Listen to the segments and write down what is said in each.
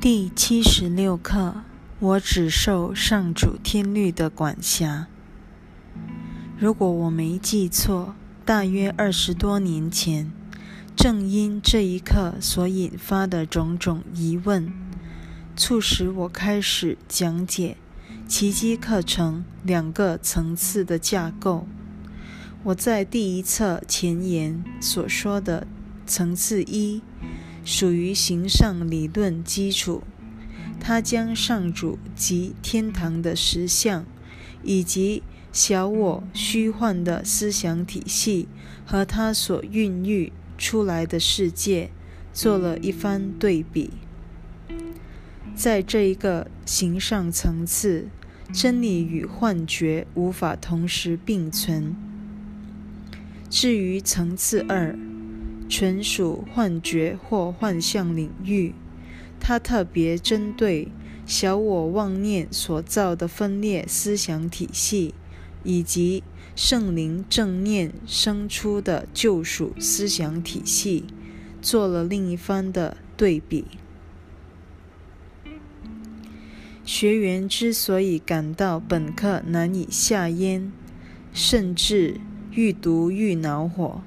第七十六课：我只受上主天律的管辖。如果我没记错，大约二十多年前，正因这一刻所引发的种种疑问，促使我开始讲解奇迹课程两个层次的架构。我在第一册前言所说的层次一。属于形上理论基础，它将上主及天堂的实相，以及小我虚幻的思想体系和它所孕育出来的世界做了一番对比。在这一个形上层次，真理与幻觉无法同时并存。至于层次二，纯属幻觉或幻象领域，它特别针对小我妄念所造的分裂思想体系，以及圣灵正念生出的救赎思想体系，做了另一番的对比。学员之所以感到本课难以下咽，甚至愈读愈恼火。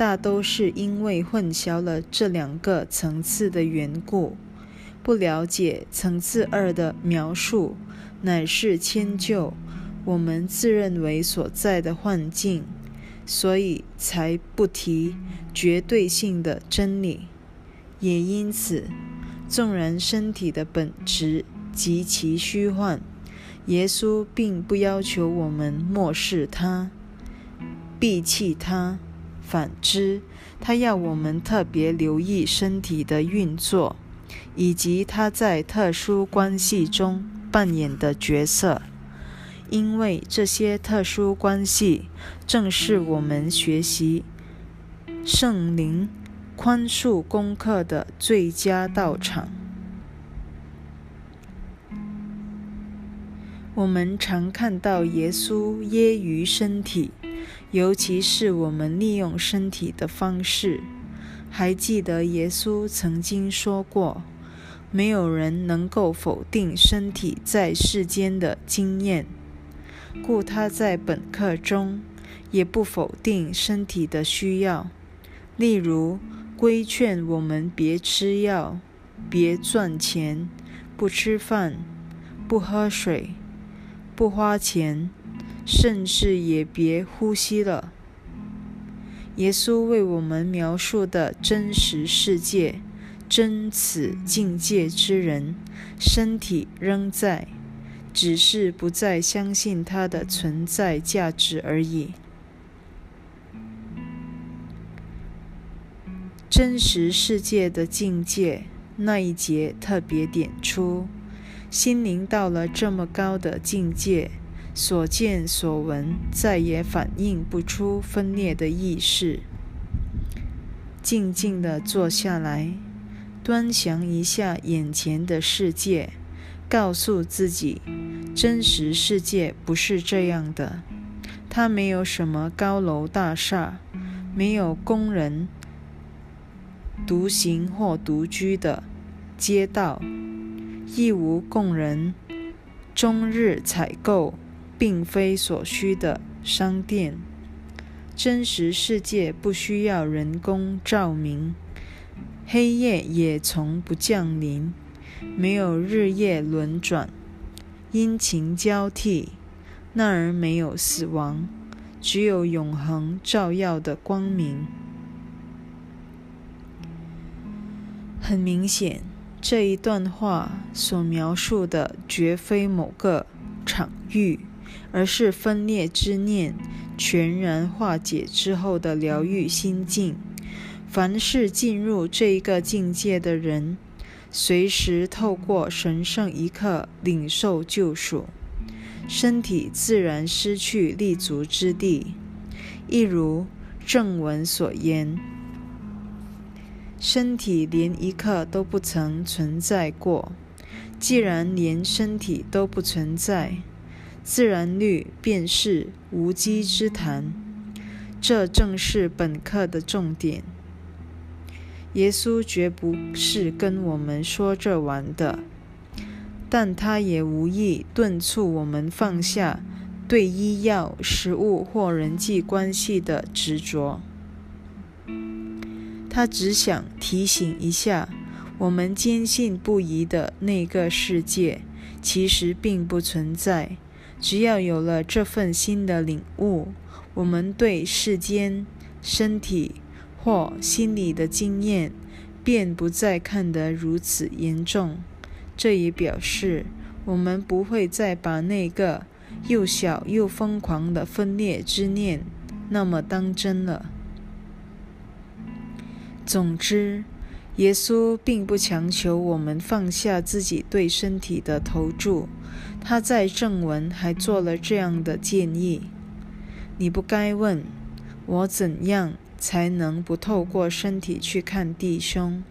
大都是因为混淆了这两个层次的缘故，不了解层次二的描述，乃是迁就我们自认为所在的幻境，所以才不提绝对性的真理。也因此，纵然身体的本质极其虚幻，耶稣并不要求我们漠视它、摒弃它。反之，他要我们特别留意身体的运作，以及他在特殊关系中扮演的角色，因为这些特殊关系正是我们学习圣灵宽恕功课的最佳道场。我们常看到耶稣揶揄身体。尤其是我们利用身体的方式，还记得耶稣曾经说过：“没有人能够否定身体在世间的经验，故他在本课中也不否定身体的需要。例如，规劝我们别吃药、别赚钱、不吃饭、不喝水、不花钱。”甚至也别呼吸了。耶稣为我们描述的真实世界，真此境界之人，身体仍在，只是不再相信它的存在价值而已。真实世界的境界那一节特别点出，心灵到了这么高的境界。所见所闻再也反映不出分裂的意识。静静地坐下来，端详一下眼前的世界，告诉自己，真实世界不是这样的。它没有什么高楼大厦，没有工人独行或独居的街道，亦无供人终日采购。并非所需的商店。真实世界不需要人工照明，黑夜也从不降临，没有日夜轮转，阴晴交替。那儿没有死亡，只有永恒照耀的光明。很明显，这一段话所描述的绝非某个场域。而是分裂之念全然化解之后的疗愈心境。凡是进入这一个境界的人，随时透过神圣一刻领受救赎，身体自然失去立足之地。一如正文所言，身体连一刻都不曾存在过。既然连身体都不存在，自然律便是无稽之谈，这正是本课的重点。耶稣绝不是跟我们说这玩的，但他也无意敦促我们放下对医药、食物或人际关系的执着。他只想提醒一下我们坚信不疑的那个世界，其实并不存在。只要有了这份新的领悟，我们对世间、身体或心理的经验，便不再看得如此严重。这也表示，我们不会再把那个又小又疯狂的分裂之念那么当真了。总之，耶稣并不强求我们放下自己对身体的投注。他在正文还做了这样的建议：你不该问我怎样才能不透过身体去看弟兄，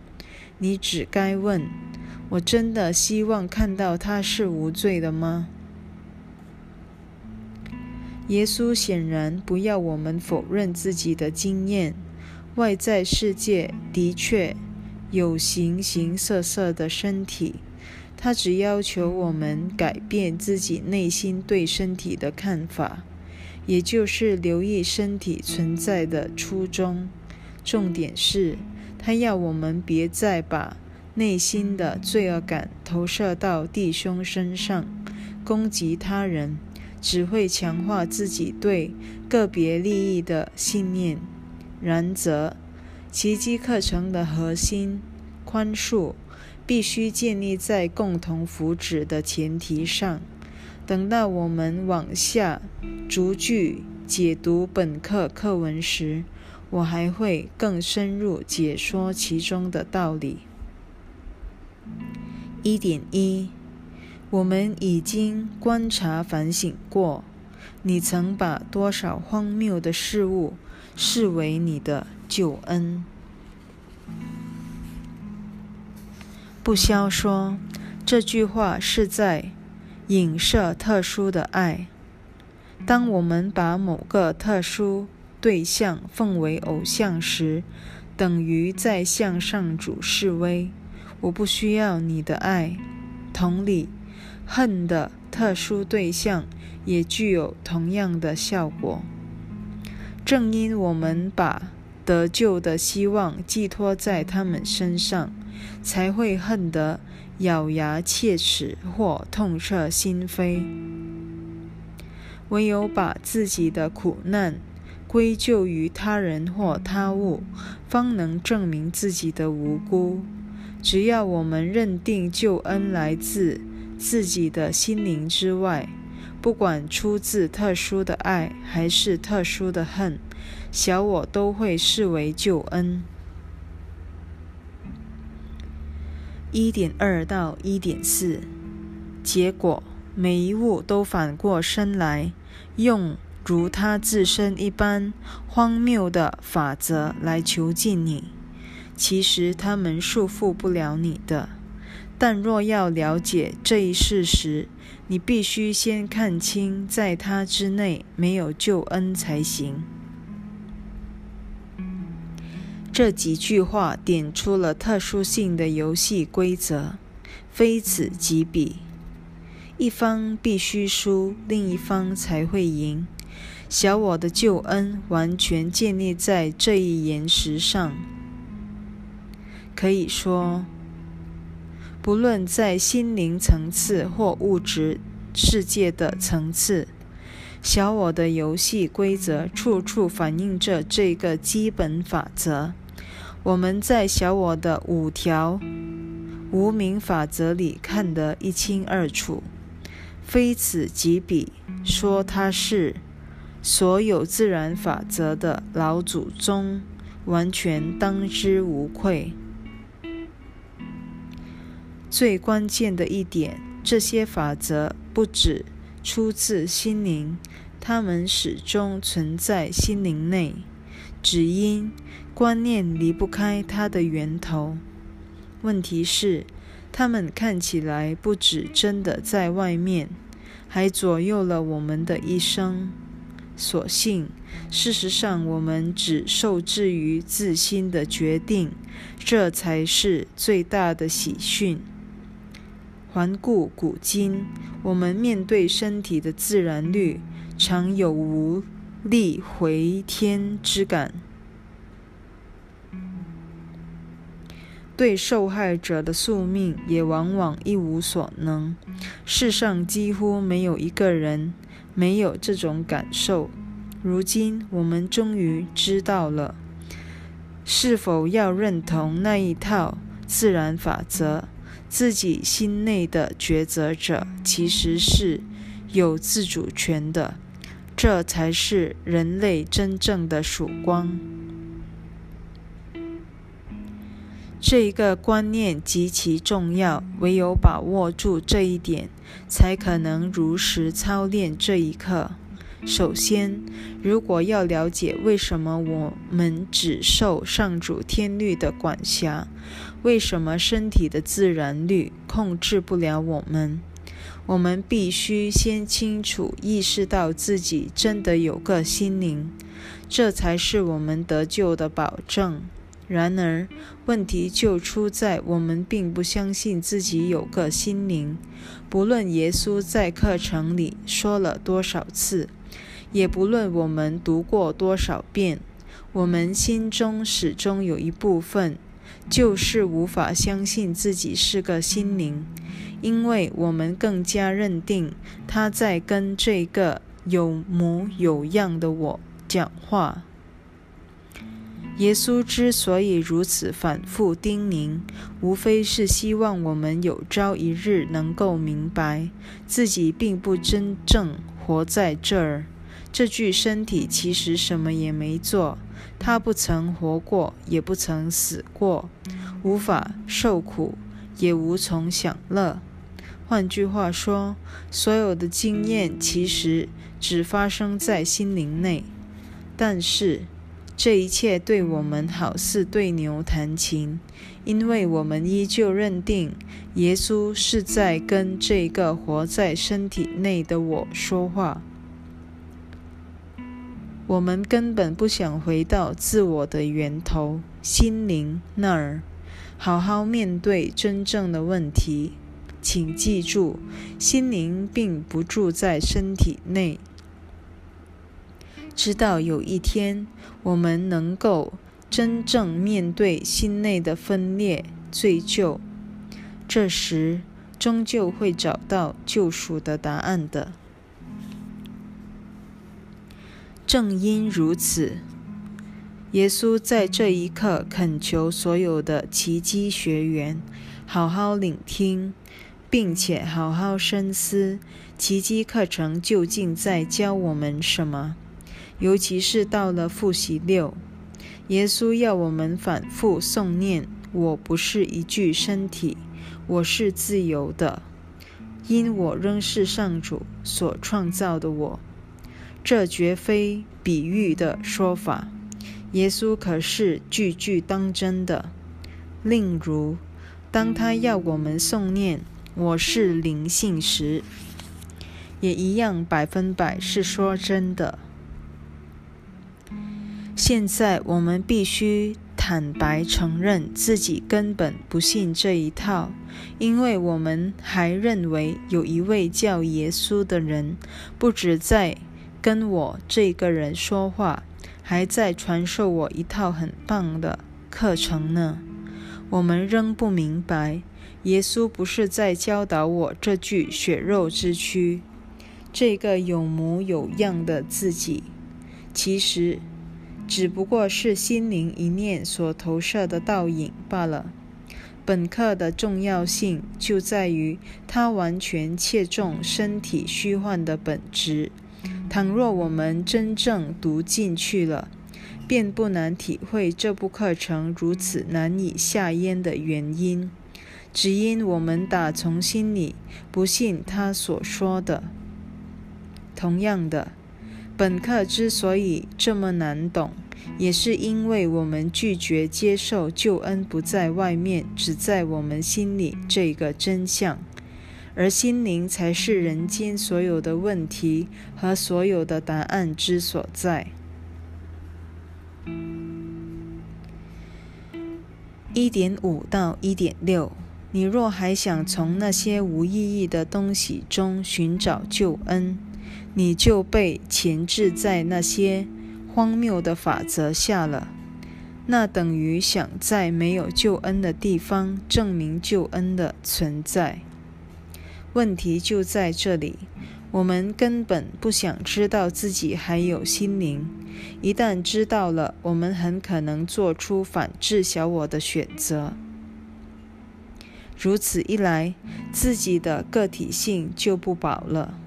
你只该问我真的希望看到他是无罪的吗？耶稣显然不要我们否认自己的经验。外在世界的确有形形色色的身体，他只要求我们改变自己内心对身体的看法，也就是留意身体存在的初衷。重点是，他要我们别再把内心的罪恶感投射到弟兄身上，攻击他人，只会强化自己对个别利益的信念。然则，奇迹课程的核心宽恕必须建立在共同福祉的前提上。等到我们往下逐句解读本课课文时，我还会更深入解说其中的道理。一点一，我们已经观察反省过，你曾把多少荒谬的事物。视为你的救恩。不消说这句话是在影射特殊的爱。当我们把某个特殊对象奉为偶像时，等于在向上主示威。我不需要你的爱。同理，恨的特殊对象也具有同样的效果。正因我们把得救的希望寄托在他们身上，才会恨得咬牙切齿或痛彻心扉。唯有把自己的苦难归咎于他人或他物，方能证明自己的无辜。只要我们认定救恩来自自己的心灵之外，不管出自特殊的爱还是特殊的恨，小我都会视为救恩。一点二到一点四，结果每一物都反过身来，用如他自身一般荒谬的法则来囚禁你。其实他们束缚不了你的。但若要了解这一事实，你必须先看清，在他之内没有救恩才行。这几句话点出了特殊性的游戏规则：非此即彼，一方必须输，另一方才会赢。小我的救恩完全建立在这一岩石上，可以说。不论在心灵层次或物质世界的层次，小我的游戏规则处处反映着这个基本法则。我们在小我的五条无名法则里看得一清二楚。非此即彼，说它是所有自然法则的老祖宗，完全当之无愧。最关键的一点，这些法则不只出自心灵，它们始终存在心灵内，只因观念离不开它的源头。问题是，它们看起来不止真的在外面，还左右了我们的一生。所幸，事实上，我们只受制于自心的决定，这才是最大的喜讯。环顾古今，我们面对身体的自然律，常有无力回天之感；对受害者的宿命，也往往一无所能。世上几乎没有一个人。没有这种感受。如今我们终于知道了，是否要认同那一套自然法则？自己心内的抉择者其实是有自主权的，这才是人类真正的曙光。这一个观念极其重要，唯有把握住这一点，才可能如实操练这一刻。首先，如果要了解为什么我们只受上主天律的管辖，为什么身体的自然律控制不了我们，我们必须先清楚意识到自己真的有个心灵，这才是我们得救的保证。然而，问题就出在我们并不相信自己有个心灵。不论耶稣在课程里说了多少次，也不论我们读过多少遍，我们心中始终有一部分，就是无法相信自己是个心灵，因为我们更加认定他在跟这个有模有样的我讲话。耶稣之所以如此反复叮咛，无非是希望我们有朝一日能够明白，自己并不真正活在这儿。这具身体其实什么也没做，他不曾活过，也不曾死过，无法受苦，也无从享乐。换句话说，所有的经验其实只发生在心灵内，但是。这一切对我们好似对牛弹琴，因为我们依旧认定耶稣是在跟这个活在身体内的我说话。我们根本不想回到自我的源头——心灵那儿，好好面对真正的问题。请记住，心灵并不住在身体内。直到有一天，我们能够真正面对心内的分裂、罪疚，这时终究会找到救赎的答案的。正因如此，耶稣在这一刻恳求所有的奇迹学员好好聆听，并且好好深思，奇迹课程究竟在教我们什么。尤其是到了复习六，耶稣要我们反复诵念：“我不是一具身体，我是自由的，因我仍是上主所创造的我。”这绝非比喻的说法，耶稣可是句句当真的。例如，当他要我们诵念“我是灵性”时，也一样百分百是说真的。现在我们必须坦白承认自己根本不信这一套，因为我们还认为有一位叫耶稣的人，不止在跟我这个人说话，还在传授我一套很棒的课程呢。我们仍不明白，耶稣不是在教导我这具血肉之躯，这个有模有样的自己，其实。只不过是心灵一念所投射的倒影罢了。本课的重要性就在于它完全切中身体虚幻的本质。倘若我们真正读进去了，便不难体会这部课程如此难以下咽的原因，只因我们打从心里不信他所说的。同样的。本课之所以这么难懂，也是因为我们拒绝接受救恩不在外面，只在我们心里这个真相。而心灵才是人间所有的问题和所有的答案之所在。一点五到一点六，你若还想从那些无意义的东西中寻找救恩，你就被钳制在那些荒谬的法则下了。那等于想在没有救恩的地方证明救恩的存在。问题就在这里，我们根本不想知道自己还有心灵。一旦知道了，我们很可能做出反制小我的选择。如此一来，自己的个体性就不保了。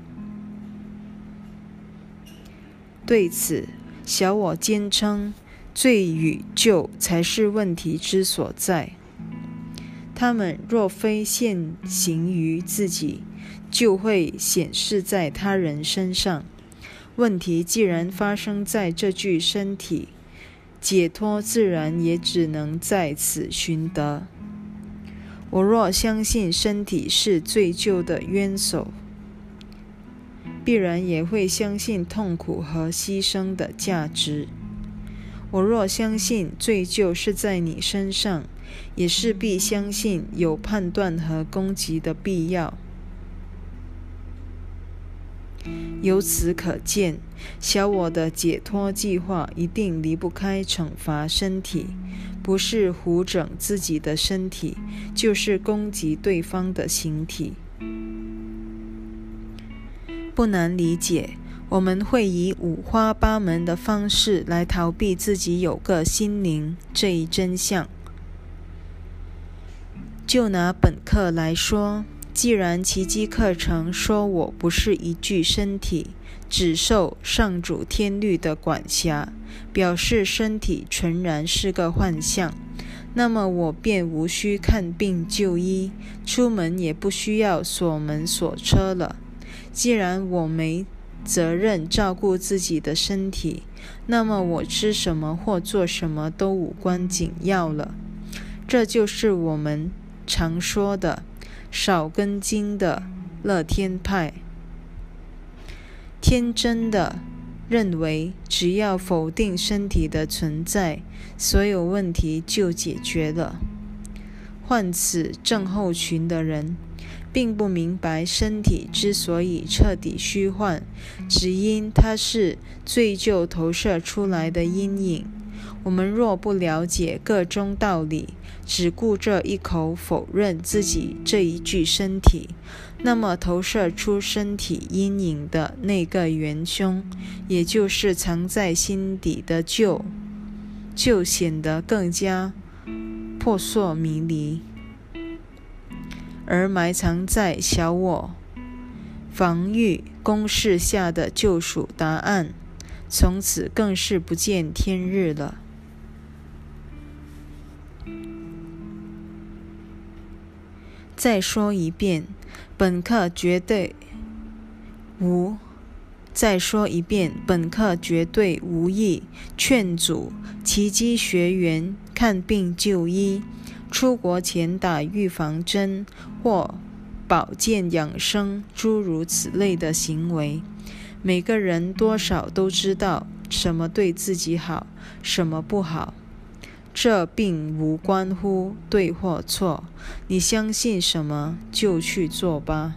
对此，小我坚称，罪与救才是问题之所在。他们若非现行于自己，就会显示在他人身上。问题既然发生在这具身体，解脱自然也只能在此寻得。我若相信身体是罪疚的冤首，必然也会相信痛苦和牺牲的价值。我若相信罪疚是在你身上，也势必相信有判断和攻击的必要。由此可见，小我的解脱计划一定离不开惩罚身体，不是胡整自己的身体，就是攻击对方的形体。不难理解，我们会以五花八门的方式来逃避自己有个心灵这一真相。就拿本课来说。既然奇迹课程说我不是一具身体，只受上主天律的管辖，表示身体纯然是个幻象，那么我便无需看病就医，出门也不需要锁门锁车了。既然我没责任照顾自己的身体，那么我吃什么或做什么都无关紧要了。这就是我们常说的。少根筋的乐天派，天真的认为，只要否定身体的存在，所有问题就解决了。患此症候群的人，并不明白身体之所以彻底虚幻，只因它是罪疚投射出来的阴影。我们若不了解各中道理，只顾着一口否认自己这一具身体，那么投射出身体阴影的那个元凶，也就是藏在心底的旧，就显得更加扑朔迷离；而埋藏在小我防御攻势下的救赎答案，从此更是不见天日了。再说一遍，本课绝对无。再说一遍，本课绝对无意劝阻奇迹学员看病就医、出国前打预防针或保健养生诸如此类的行为。每个人多少都知道什么对自己好，什么不好。这并无关乎对或错，你相信什么就去做吧。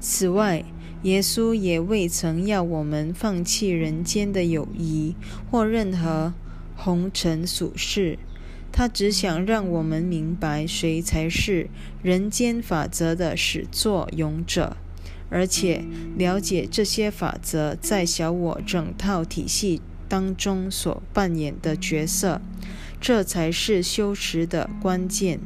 此外，耶稣也未曾要我们放弃人间的友谊或任何红尘俗事，他只想让我们明白谁才是人间法则的始作俑者。而且了解这些法则在小我整套体系当中所扮演的角色，这才是修持的关键。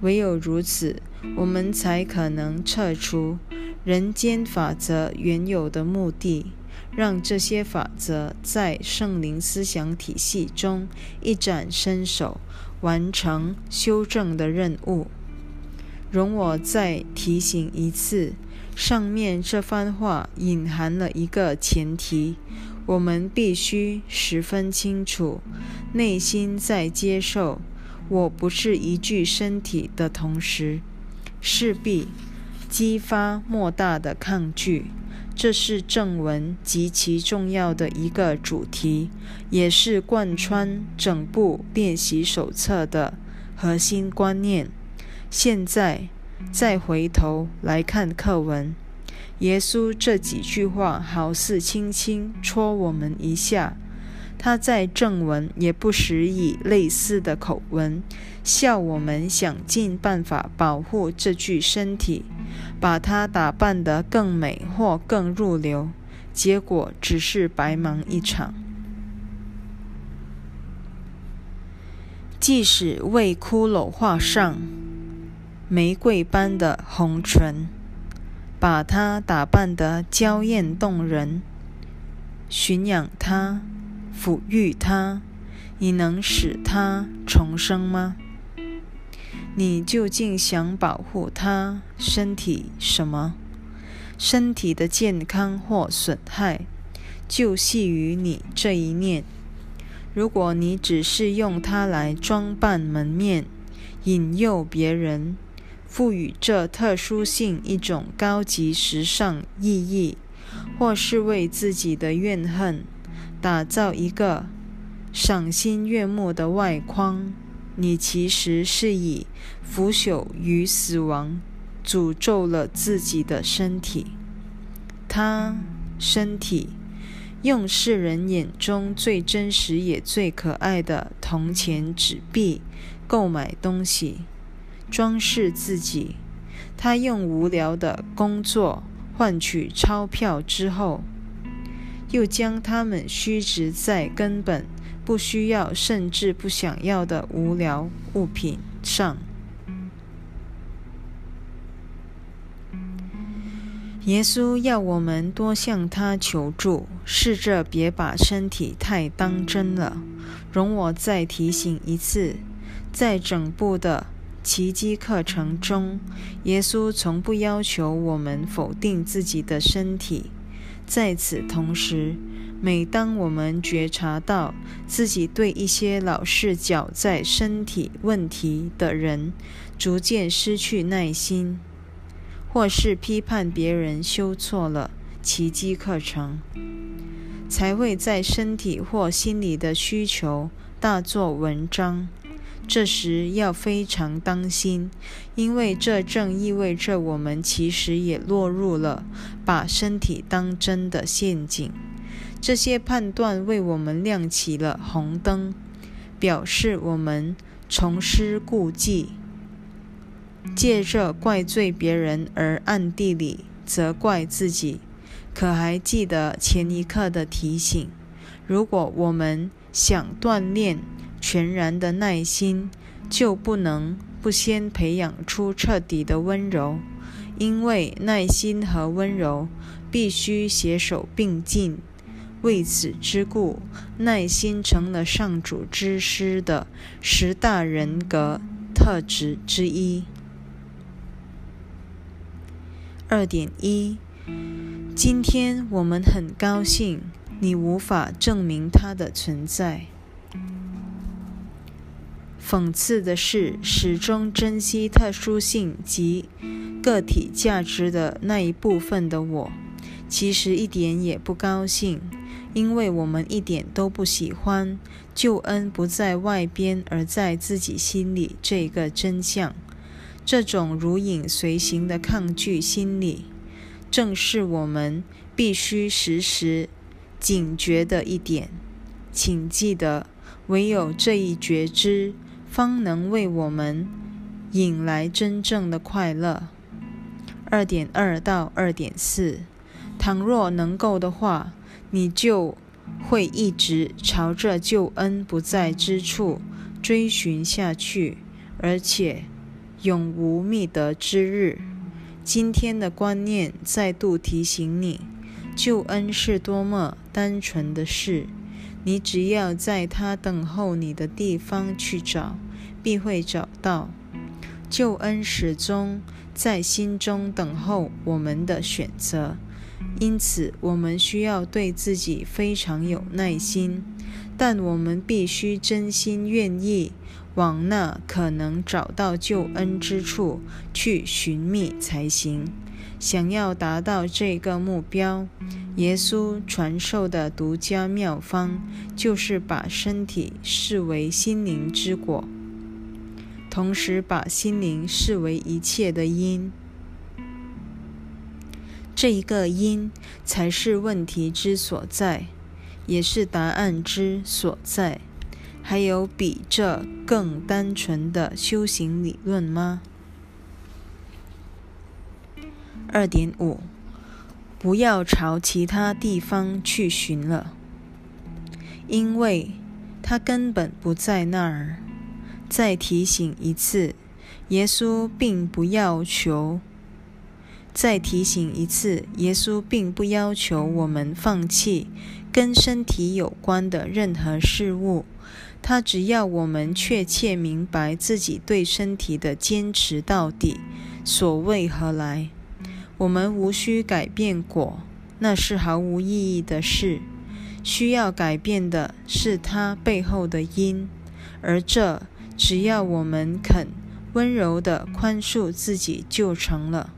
唯有如此，我们才可能撤除人间法则原有的目的，让这些法则在圣灵思想体系中一展身手，完成修正的任务。容我再提醒一次。上面这番话隐含了一个前提：我们必须十分清楚，内心在接受“我不是一具身体”的同时，势必激发莫大的抗拒。这是正文极其重要的一个主题，也是贯穿整部练习手册的核心观念。现在再回头来看课文。耶稣这几句话好似轻轻戳我们一下，他在正文也不时以类似的口吻笑我们想尽办法保护这具身体，把它打扮得更美或更入流，结果只是白忙一场。即使为骷髅画上玫瑰般的红唇。把它打扮得娇艳动人，驯养它，抚育它，你能使它重生吗？你究竟想保护它身体什么？身体的健康或损害，就系于你这一念。如果你只是用它来装扮门面，引诱别人。赋予这特殊性一种高级时尚意义，或是为自己的怨恨打造一个赏心悦目的外框，你其实是以腐朽与死亡诅咒了自己的身体。他身体用世人眼中最真实也最可爱的铜钱纸币购买东西。装饰自己，他用无聊的工作换取钞票之后，又将它们虚掷在根本不需要甚至不想要的无聊物品上。耶稣要我们多向他求助，试着别把身体太当真了。容我再提醒一次，在整部的。奇迹课程中，耶稣从不要求我们否定自己的身体。在此同时，每当我们觉察到自己对一些老是搅在身体问题的人逐渐失去耐心，或是批判别人修错了奇迹课程，才会在身体或心理的需求大做文章。这时要非常当心，因为这正意味着我们其实也落入了把身体当真的陷阱。这些判断为我们亮起了红灯，表示我们重施故技，借着怪罪别人而暗地里责怪自己。可还记得前一刻的提醒？如果我们想锻炼，全然的耐心，就不能不先培养出彻底的温柔，因为耐心和温柔必须携手并进。为此之故，耐心成了上主之师的十大人格特质之一。二点一，今天我们很高兴，你无法证明它的存在。讽刺的是，始终珍惜特殊性及个体价值的那一部分的我，其实一点也不高兴，因为我们一点都不喜欢救恩不在外边而在自己心里这个真相。这种如影随形的抗拒心理，正是我们必须时时警觉的一点。请记得，唯有这一觉知。方能为我们引来真正的快乐。二点二到二点四，倘若能够的话，你就会一直朝着救恩不在之处追寻下去，而且永无觅得之日。今天的观念再度提醒你，救恩是多么单纯的事。你只要在他等候你的地方去找，必会找到。救恩始终在心中等候我们的选择，因此，我们需要对自己非常有耐心，但我们必须真心愿意往那可能找到救恩之处去寻觅才行。想要达到这个目标，耶稣传授的独家妙方就是把身体视为心灵之果，同时把心灵视为一切的因。这一个因才是问题之所在，也是答案之所在。还有比这更单纯的修行理论吗？二点五，不要朝其他地方去寻了，因为它根本不在那儿。再提醒一次，耶稣并不要求。再提醒一次，耶稣并不要求我们放弃跟身体有关的任何事物，他只要我们确切明白自己对身体的坚持到底所为何来。我们无需改变果，那是毫无意义的事。需要改变的是它背后的因，而这只要我们肯温柔地宽恕自己就成了。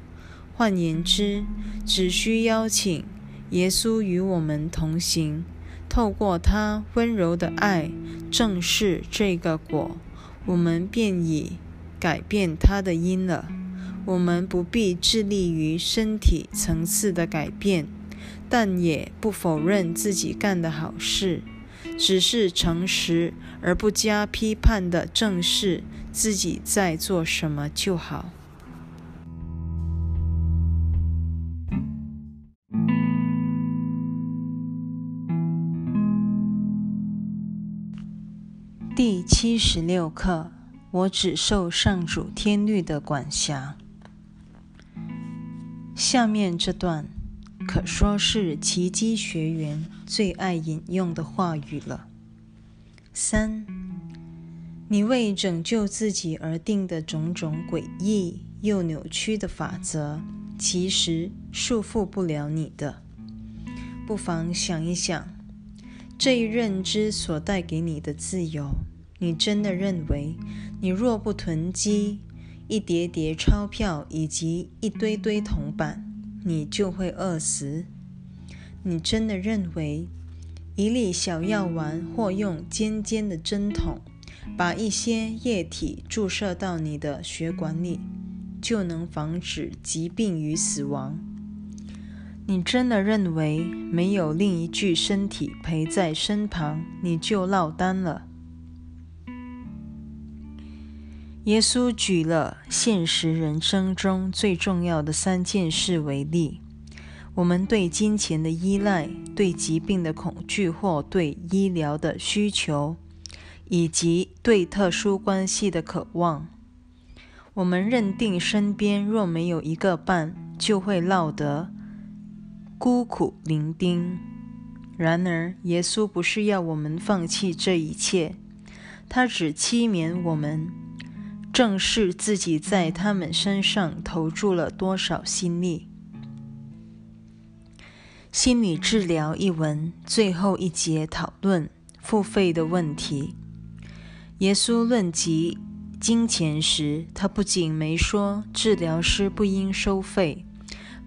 换言之，只需邀请耶稣与我们同行，透过他温柔的爱正视这个果，我们便已改变他的因了。我们不必致力于身体层次的改变，但也不否认自己干的好事，只是诚实而不加批判的正视自己在做什么就好。第七十六课：我只受上主天律的管辖。下面这段可说是奇迹学员最爱引用的话语了。三，你为拯救自己而定的种种诡异又扭曲的法则，其实束缚不了你的。不妨想一想。这一认知所带给你的自由，你真的认为，你若不囤积一叠叠钞票以及一堆堆铜板，你就会饿死？你真的认为，一粒小药丸或用尖尖的针筒把一些液体注射到你的血管里，就能防止疾病与死亡？你真的认为没有另一具身体陪在身旁，你就落单了？耶稣举了现实人生中最重要的三件事为例：我们对金钱的依赖、对疾病的恐惧或对医疗的需求，以及对特殊关系的渴望。我们认定身边若没有一个伴，就会落得。孤苦伶仃。然而，耶稣不是要我们放弃这一切，他只欺勉我们，正视自己在他们身上投注了多少心力。心理治疗一文最后一节讨论付费的问题。耶稣论及金钱时，他不仅没说治疗师不应收费。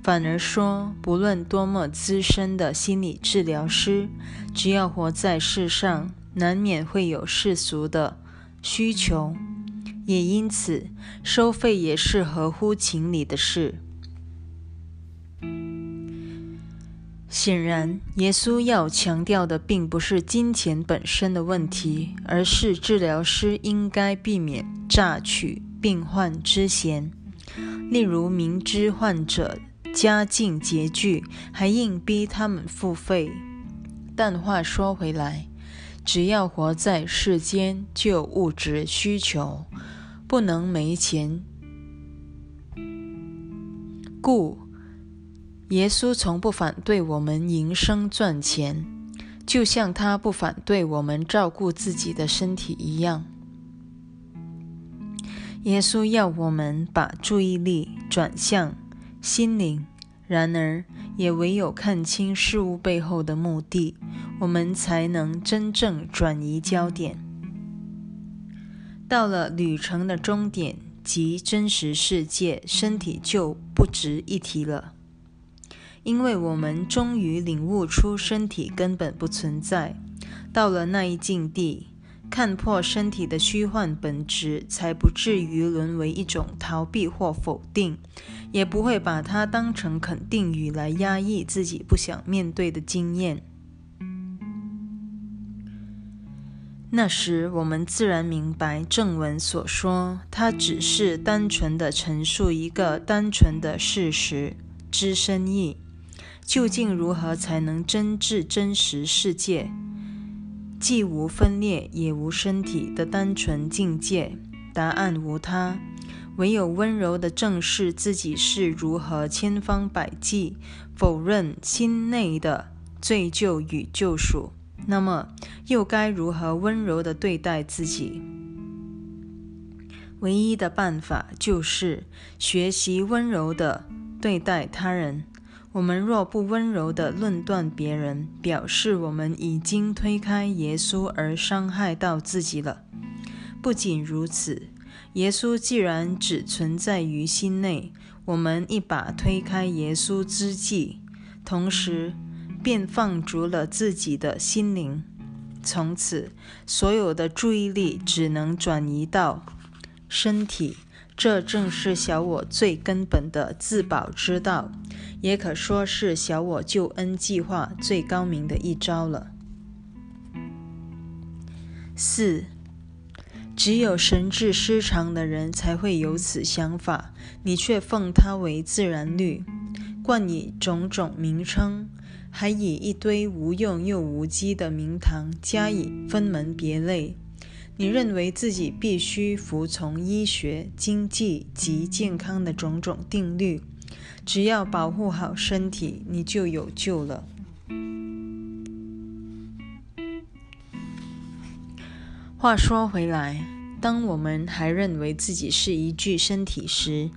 反而说，不论多么资深的心理治疗师，只要活在世上，难免会有世俗的需求，也因此收费也是合乎情理的事。显然，耶稣要强调的并不是金钱本身的问题，而是治疗师应该避免榨取病患之嫌，例如明知患者。家境拮据，还硬逼他们付费。但话说回来，只要活在世间，就有物质需求，不能没钱。故耶稣从不反对我们营生赚钱，就像他不反对我们照顾自己的身体一样。耶稣要我们把注意力转向。心灵。然而，也唯有看清事物背后的目的，我们才能真正转移焦点。到了旅程的终点及真实世界，身体就不值一提了，因为我们终于领悟出身体根本不存在。到了那一境地，看破身体的虚幻本质，才不至于沦为一种逃避或否定，也不会把它当成肯定语来压抑自己不想面对的经验。那时，我们自然明白正文所说，它只是单纯的陈述一个单纯的事实之深意。究竟如何才能真至真实世界，既无分裂也无身体的单纯境界？答案无他，唯有温柔的正视自己是如何千方百计否认心内的罪疚与救赎。那么，又该如何温柔地对待自己？唯一的办法就是学习温柔地对待他人。我们若不温柔地论断别人，表示我们已经推开耶稣而伤害到自己了。不仅如此，耶稣既然只存在于心内，我们一把推开耶稣之际，同时。便放逐了自己的心灵，从此所有的注意力只能转移到身体。这正是小我最根本的自保之道，也可说是小我救恩计划最高明的一招了。四，只有神智失常的人才会有此想法，你却奉它为自然律，冠以种种名称。还以一堆无用又无稽的名堂加以分门别类。你认为自己必须服从医学、经济及健康的种种定律，只要保护好身体，你就有救了。话说回来，当我们还认为自己是一具身体时，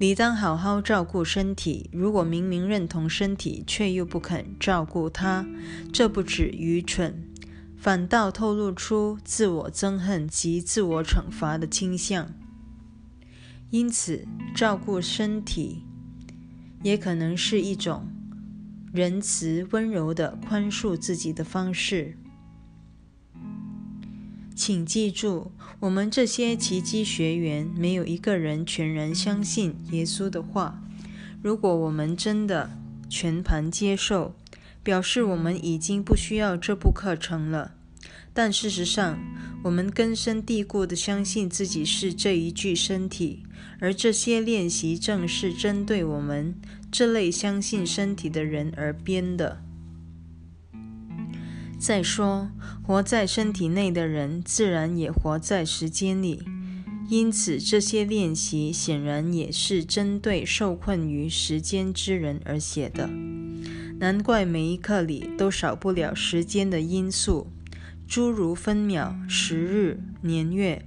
理当好好照顾身体。如果明明认同身体，却又不肯照顾它，这不止愚蠢，反倒透露出自我憎恨及自我惩罚的倾向。因此，照顾身体也可能是一种仁慈、温柔的宽恕自己的方式。请记住，我们这些奇迹学员没有一个人全然相信耶稣的话。如果我们真的全盘接受，表示我们已经不需要这部课程了。但事实上，我们根深蒂固地相信自己是这一具身体，而这些练习正是针对我们这类相信身体的人而编的。再说，活在身体内的人，自然也活在时间里，因此这些练习显然也是针对受困于时间之人而写的。难怪每一刻里都少不了时间的因素，诸如分秒、时日、年月。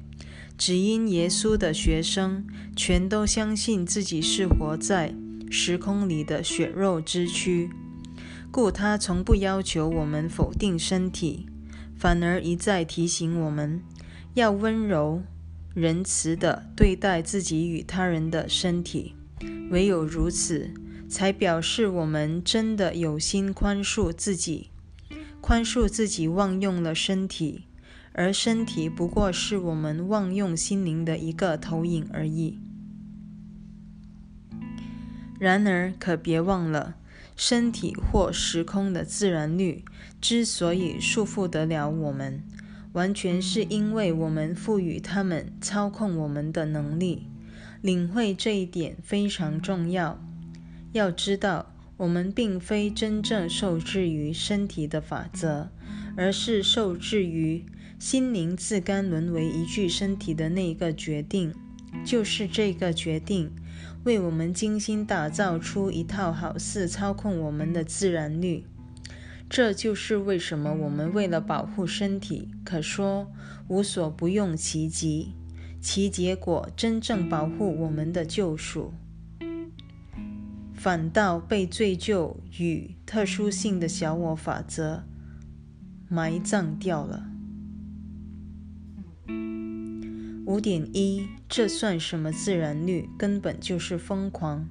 只因耶稣的学生全都相信自己是活在时空里的血肉之躯。故他从不要求我们否定身体，反而一再提醒我们要温柔、仁慈地对待自己与他人的身体。唯有如此，才表示我们真的有心宽恕自己，宽恕自己妄用了身体，而身体不过是我们妄用心灵的一个投影而已。然而，可别忘了。身体或时空的自然律之所以束缚得了我们，完全是因为我们赋予他们操控我们的能力。领会这一点非常重要。要知道，我们并非真正受制于身体的法则，而是受制于心灵自甘沦为一具身体的那个决定。就是这个决定。为我们精心打造出一套好似操控我们的自然律，这就是为什么我们为了保护身体，可说无所不用其极，其结果真正保护我们的救赎。反倒被罪疚与特殊性的小我法则埋葬掉了。五点一，这算什么自然律？根本就是疯狂。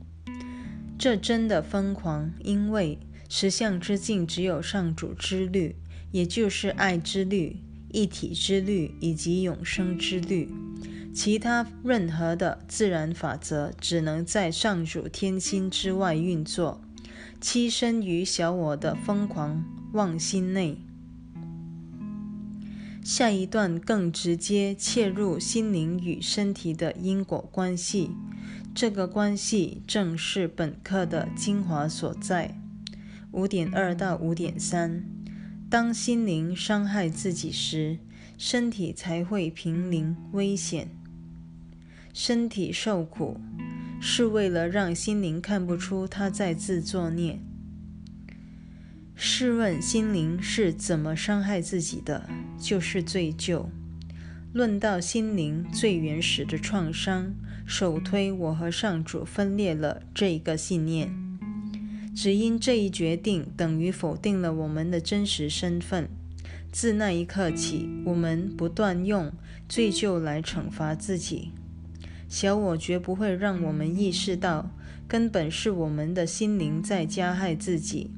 这真的疯狂，因为实相之境只有上主之律，也就是爱之律、一体之律以及永生之律。其他任何的自然法则只能在上主天心之外运作，栖身于小我的疯狂妄心内。下一段更直接切入心灵与身体的因果关系，这个关系正是本课的精华所在。五点二到五点三，当心灵伤害自己时，身体才会濒临危险。身体受苦，是为了让心灵看不出他在自作孽。试问心灵是怎么伤害自己的？就是罪疚。论到心灵最原始的创伤，首推我和上主分裂了这一个信念。只因这一决定等于否定了我们的真实身份。自那一刻起，我们不断用罪疚来惩罚自己。小我绝不会让我们意识到，根本是我们的心灵在加害自己，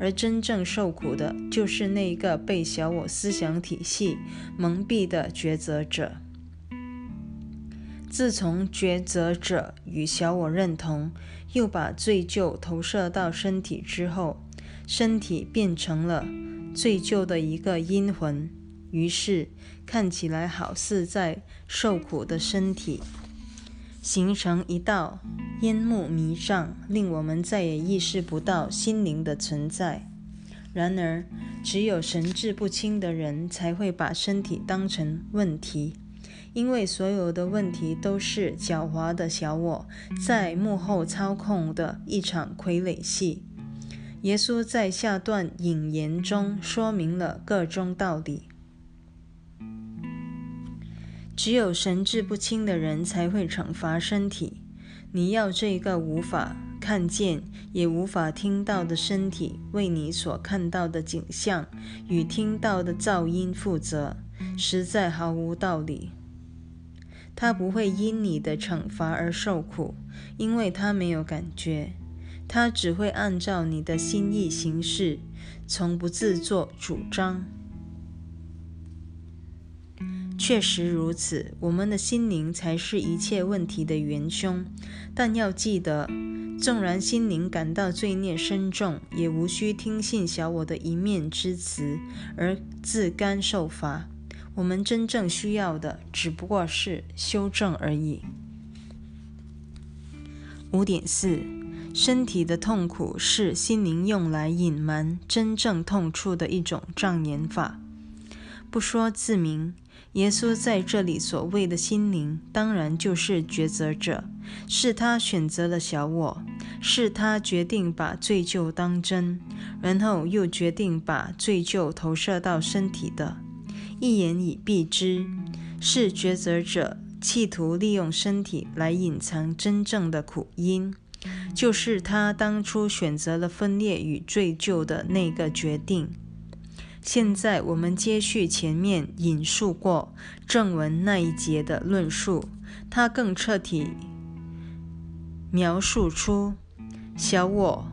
而真正受苦的就是那个被小我思想体系蒙蔽的抉择者。自从抉择者与小我认同，又把罪疚投射到身体之后，身体变成了罪疚的一个阴魂，于是看起来好似在受苦的身体。形成一道烟幕迷障，令我们再也意识不到心灵的存在。然而，只有神志不清的人才会把身体当成问题，因为所有的问题都是狡猾的小我在幕后操控的一场傀儡戏。耶稣在下段引言中说明了各种道理。只有神志不清的人才会惩罚身体。你要这个无法看见也无法听到的身体为你所看到的景象与听到的噪音负责，实在毫无道理。他不会因你的惩罚而受苦，因为他没有感觉。他只会按照你的心意行事，从不自作主张。确实如此，我们的心灵才是一切问题的元凶。但要记得，纵然心灵感到罪孽深重，也无需听信小我的一面之词而自甘受罚。我们真正需要的，只不过是修正而已。五点四，身体的痛苦是心灵用来隐瞒真正痛处的一种障眼法。不说自明。耶稣在这里所谓的心灵，当然就是抉择者，是他选择了小我，是他决定把罪疚当真，然后又决定把罪疚投射到身体的。一言以蔽之，是抉择者企图利用身体来隐藏真正的苦因，就是他当初选择了分裂与罪疚的那个决定。现在我们接续前面引述过正文那一节的论述，它更彻底描述出小我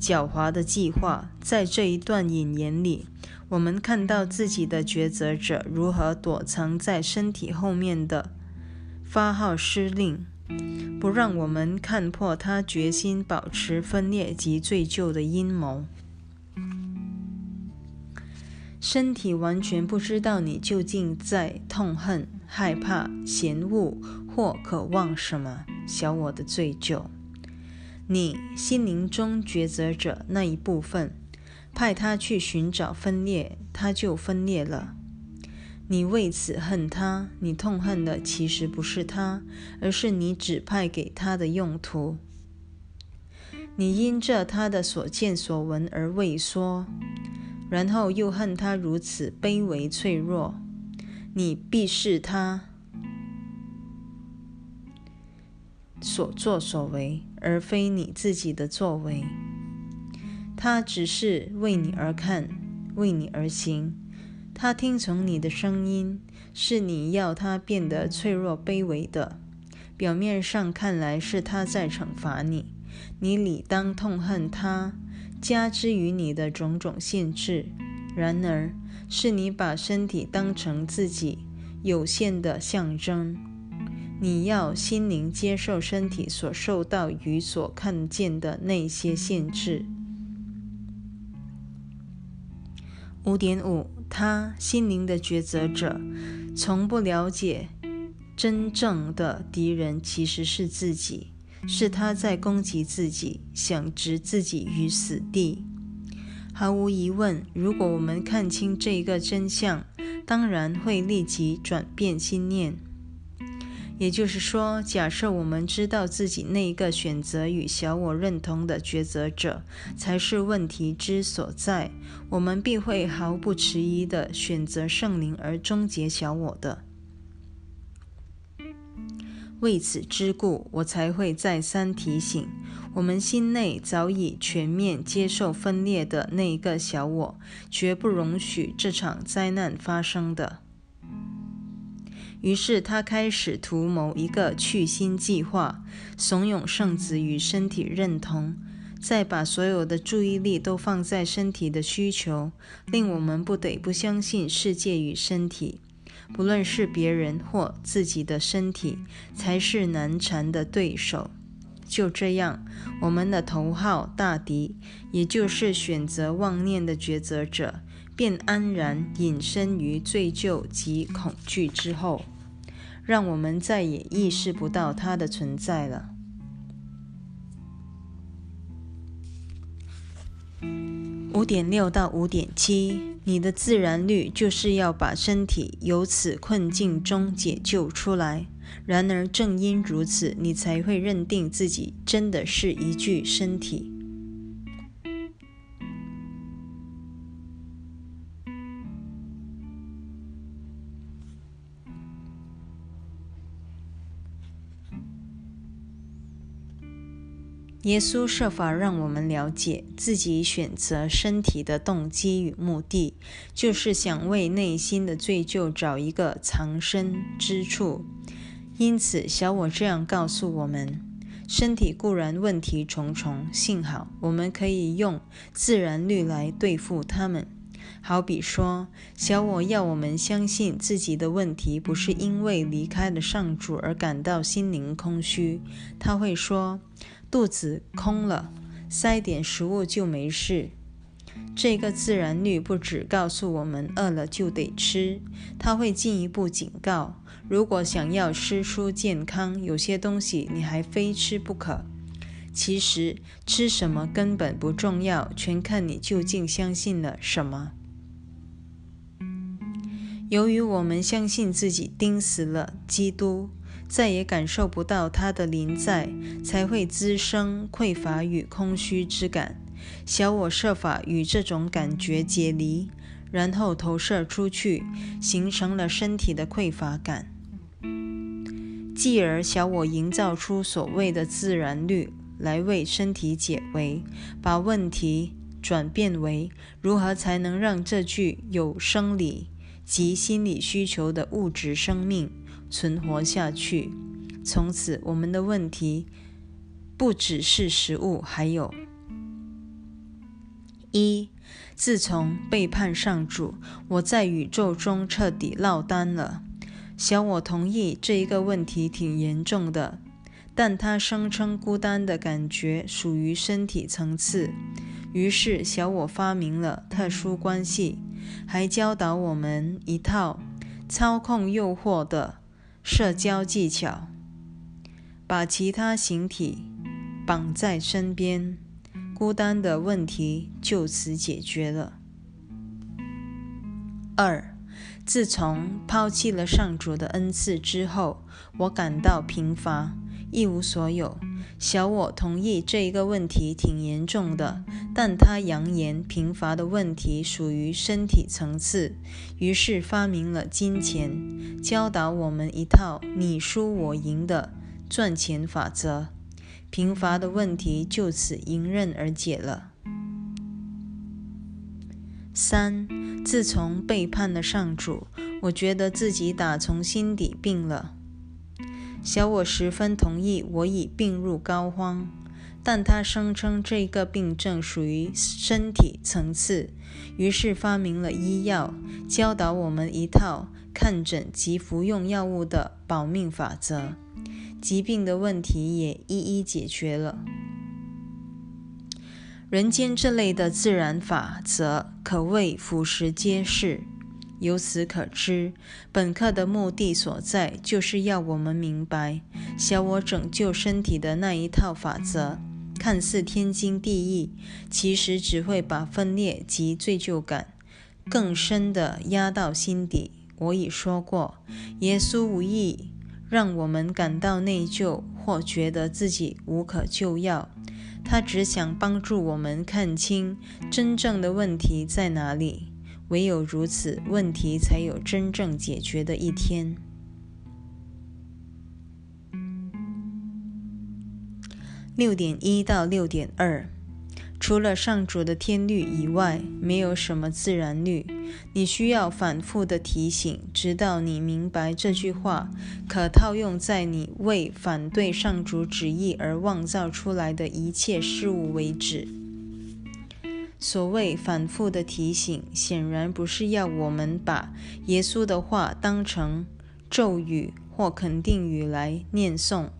狡猾的计划。在这一段引言里，我们看到自己的抉择者如何躲藏在身体后面的发号施令，不让我们看破他决心保持分裂及罪疚的阴谋。身体完全不知道你究竟在痛恨、害怕、嫌恶或渴望什么。小我的罪疚，你心灵中抉择者那一部分，派他去寻找分裂，他就分裂了。你为此恨他，你痛恨的其实不是他，而是你指派给他的用途。你因着他的所见所闻而畏缩。然后又恨他如此卑微脆弱，你必视他所作所为，而非你自己的作为。他只是为你而看，为你而行。他听从你的声音，是你要他变得脆弱卑微的。表面上看来是他在惩罚你，你理当痛恨他加之于你的种种限制。然而，是你把身体当成自己有限的象征。你要心灵接受身体所受到与所看见的那些限制。五点五，他心灵的抉择者从不了解，真正的敌人其实是自己，是他在攻击自己，想置自己于死地。毫无疑问，如果我们看清这一个真相，当然会立即转变心念。也就是说，假设我们知道自己那一个选择与小我认同的抉择者才是问题之所在，我们必会毫不迟疑地选择圣灵而终结小我的。为此之故，我才会再三提醒：我们心内早已全面接受分裂的那一个小我，绝不容许这场灾难发生的。于是他开始图谋一个去心计划，怂恿圣子与身体认同，再把所有的注意力都放在身体的需求，令我们不得不相信世界与身体，不论是别人或自己的身体，才是难缠的对手。就这样，我们的头号大敌，也就是选择妄念的抉择者。便安然隐身于罪疚及恐惧之后，让我们再也意识不到它的存在了。五点六到五点七，你的自然律就是要把身体由此困境中解救出来。然而，正因如此，你才会认定自己真的是一具身体。耶稣设法让我们了解自己选择身体的动机与目的，就是想为内心的罪疚找一个藏身之处。因此，小我这样告诉我们：身体固然问题重重，幸好我们可以用自然律来对付他们。好比说，小我要我们相信自己的问题不是因为离开了上主而感到心灵空虚，他会说。肚子空了，塞点食物就没事。这个自然律不只告诉我们饿了就得吃，它会进一步警告：如果想要吃出健康，有些东西你还非吃不可。其实吃什么根本不重要，全看你究竟相信了什么。由于我们相信自己钉死了基督。再也感受不到他的临在，才会滋生匮乏与空虚之感。小我设法与这种感觉解离，然后投射出去，形成了身体的匮乏感。继而，小我营造出所谓的自然律，来为身体解围，把问题转变为如何才能让这具有生理及心理需求的物质生命。存活下去。从此，我们的问题不只是食物，还有：一，自从背叛上主，我在宇宙中彻底落单了。小我同意这一个问题挺严重的，但他声称孤单的感觉属于身体层次。于是，小我发明了特殊关系，还教导我们一套操控诱惑的。社交技巧，把其他形体绑在身边，孤单的问题就此解决了。二，自从抛弃了上主的恩赐之后，我感到贫乏。一无所有，小我同意这一个问题挺严重的，但他扬言贫乏的问题属于身体层次，于是发明了金钱，教导我们一套你输我赢的赚钱法则。贫乏的问题就此迎刃而解了。三，自从背叛了上主，我觉得自己打从心底病了。小我十分同意我已病入膏肓，但他声称这个病症属于身体层次，于是发明了医药，教导我们一套看诊及服用药物的保命法则，疾病的问题也一一解决了。人间这类的自然法则可谓俯拾皆是。由此可知，本课的目的所在，就是要我们明白，小我拯救身体的那一套法则，看似天经地义，其实只会把分裂及罪疚感更深地压到心底。我已说过，耶稣无意让我们感到内疚或觉得自己无可救药，他只想帮助我们看清真正的问题在哪里。唯有如此，问题才有真正解决的一天。六点一到六点二，除了上主的天律以外，没有什么自然律。你需要反复的提醒，直到你明白这句话可套用在你为反对上主旨意而妄造出来的一切事物为止。所谓反复的提醒，显然不是要我们把耶稣的话当成咒语或肯定语来念诵，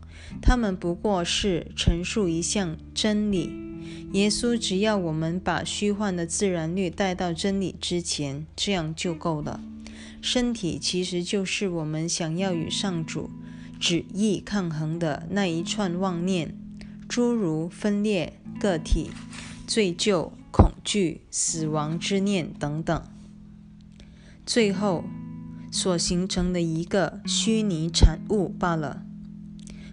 他们不过是陈述一项真理。耶稣只要我们把虚幻的自然律带到真理之前，这样就够了。身体其实就是我们想要与上主旨意抗衡的那一串妄念，诸如分裂、个体、罪疚。惧、死亡之念等等，最后所形成的一个虚拟产物罢了。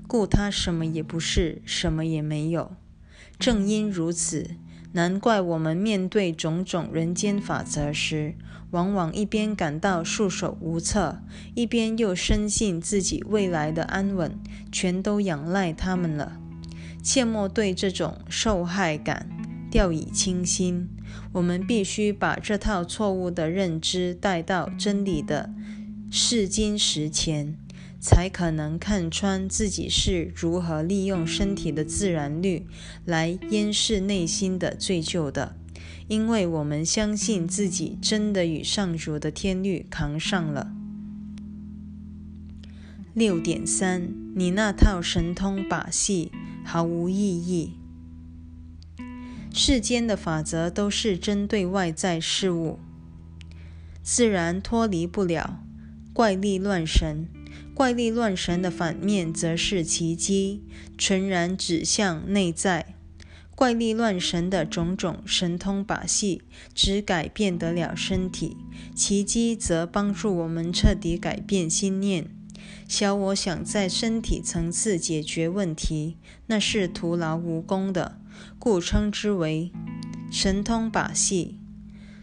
故它什么也不是，什么也没有。正因如此，难怪我们面对种种人间法则时，往往一边感到束手无策，一边又深信自己未来的安稳全都仰赖他们了。切莫对这种受害感。掉以轻心，我们必须把这套错误的认知带到真理的试金石前，才可能看穿自己是如何利用身体的自然律来掩饰内心的罪疚的。因为我们相信自己真的与上主的天律扛上了。六点三，你那套神通把戏毫无意义。世间的法则都是针对外在事物，自然脱离不了怪力乱神。怪力乱神的反面则是奇迹，纯然指向内在。怪力乱神的种种神通把戏，只改变得了身体；奇迹则帮助我们彻底改变心念。小我想在身体层次解决问题，那是徒劳无功的。故称之为神通把戏，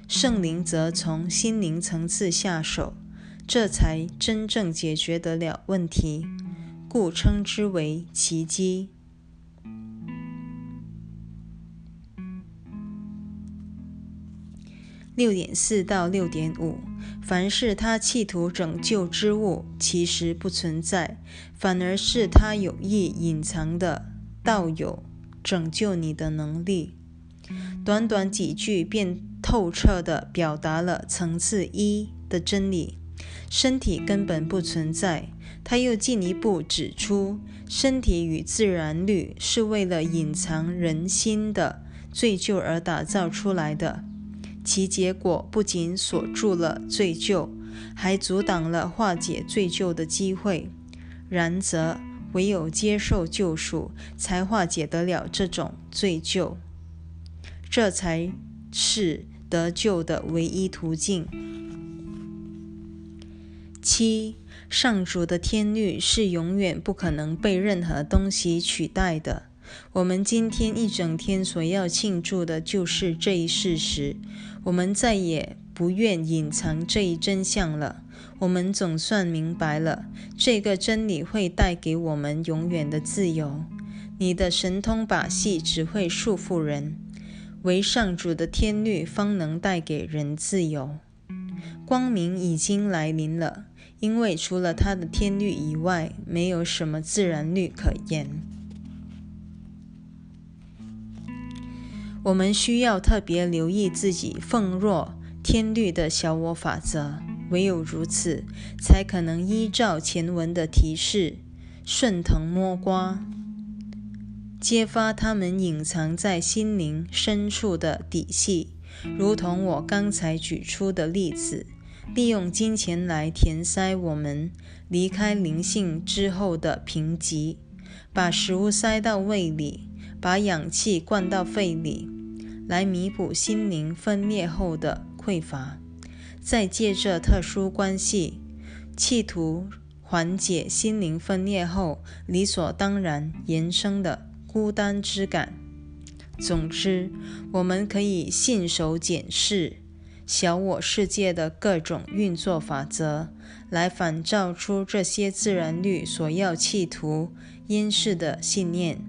圣灵则从心灵层次下手，这才真正解决得了问题。故称之为奇迹。六点四到六点五，凡是他企图拯救之物，其实不存在，反而是他有意隐藏的，道有。拯救你的能力，短短几句便透彻地表达了层次一的真理：身体根本不存在。他又进一步指出，身体与自然律是为了隐藏人心的罪疚而打造出来的，其结果不仅锁住了罪疚，还阻挡了化解罪疚的机会。然则，唯有接受救赎，才化解得了这种罪疚，这才是得救的唯一途径。七，上主的天律是永远不可能被任何东西取代的。我们今天一整天所要庆祝的就是这一事实。我们再也不愿隐藏这一真相了。我们总算明白了，这个真理会带给我们永远的自由。你的神通把戏只会束缚人，唯上主的天律方能带给人自由。光明已经来临了，因为除了他的天律以外，没有什么自然律可言。我们需要特别留意自己奉若天律的小我法则，唯有如此，才可能依照前文的提示，顺藤摸瓜。揭发他们隐藏在心灵深处的底细，如同我刚才举出的例子，利用金钱来填塞我们离开灵性之后的贫瘠，把食物塞到胃里，把氧气灌到肺里，来弥补心灵分裂后的匮乏，再借着特殊关系，企图缓解心灵分裂后理所当然延伸的。孤单之感。总之，我们可以信手检视小我世界的各种运作法则，来反照出这些自然律所要企图掩饰的信念，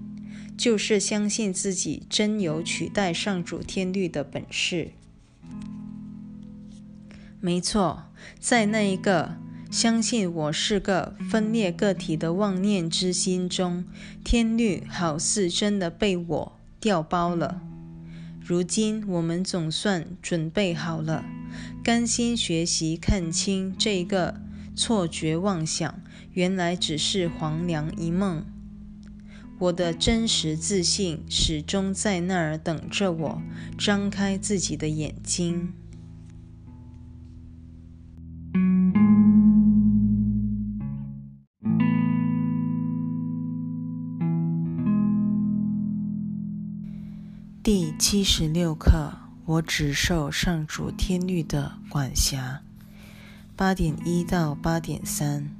就是相信自己真有取代上主天律的本事。没错，在那一个。相信我是个分裂个体的妄念之心中，天律好似真的被我调包了。如今我们总算准备好了，甘心学习看清这个错觉妄想，原来只是黄粱一梦。我的真实自信始终在那儿等着我，张开自己的眼睛。第七十六课，我只受上主天律的管辖。八点一到八点三。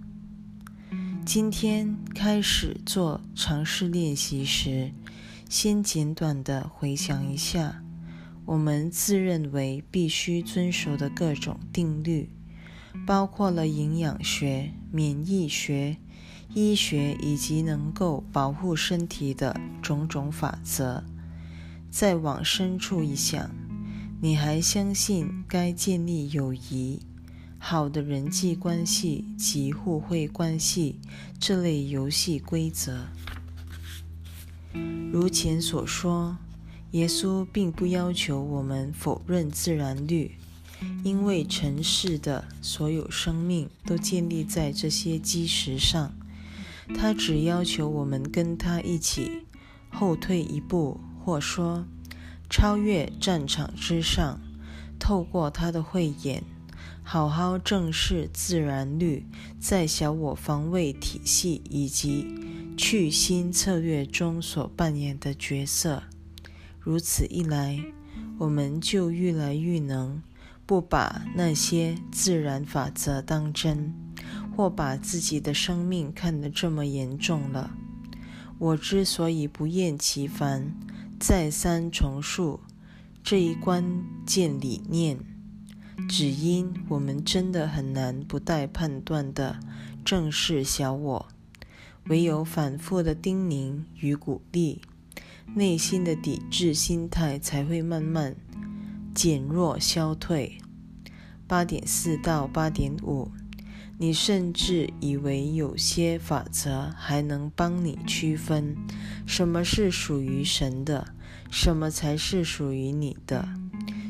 今天开始做尝试练习时，先简短的回想一下我们自认为必须遵守的各种定律，包括了营养学、免疫学、医学以及能够保护身体的种种法则。再往深处一想，你还相信该建立友谊、好的人际关系及互惠关系这类游戏规则？如前所说，耶稣并不要求我们否认自然律，因为尘世的所有生命都建立在这些基石上。他只要求我们跟他一起后退一步。或说，超越战场之上，透过他的慧眼，好好正视自然律在小我防卫体系以及去心策略中所扮演的角色。如此一来，我们就愈来愈能不把那些自然法则当真，或把自己的生命看得这么严重了。我之所以不厌其烦。再三重述这一关键理念，只因我们真的很难不带判断的正视小我，唯有反复的叮咛与鼓励，内心的抵制心态才会慢慢减弱消退。八点四到八点五。你甚至以为有些法则还能帮你区分什么是属于神的，什么才是属于你的。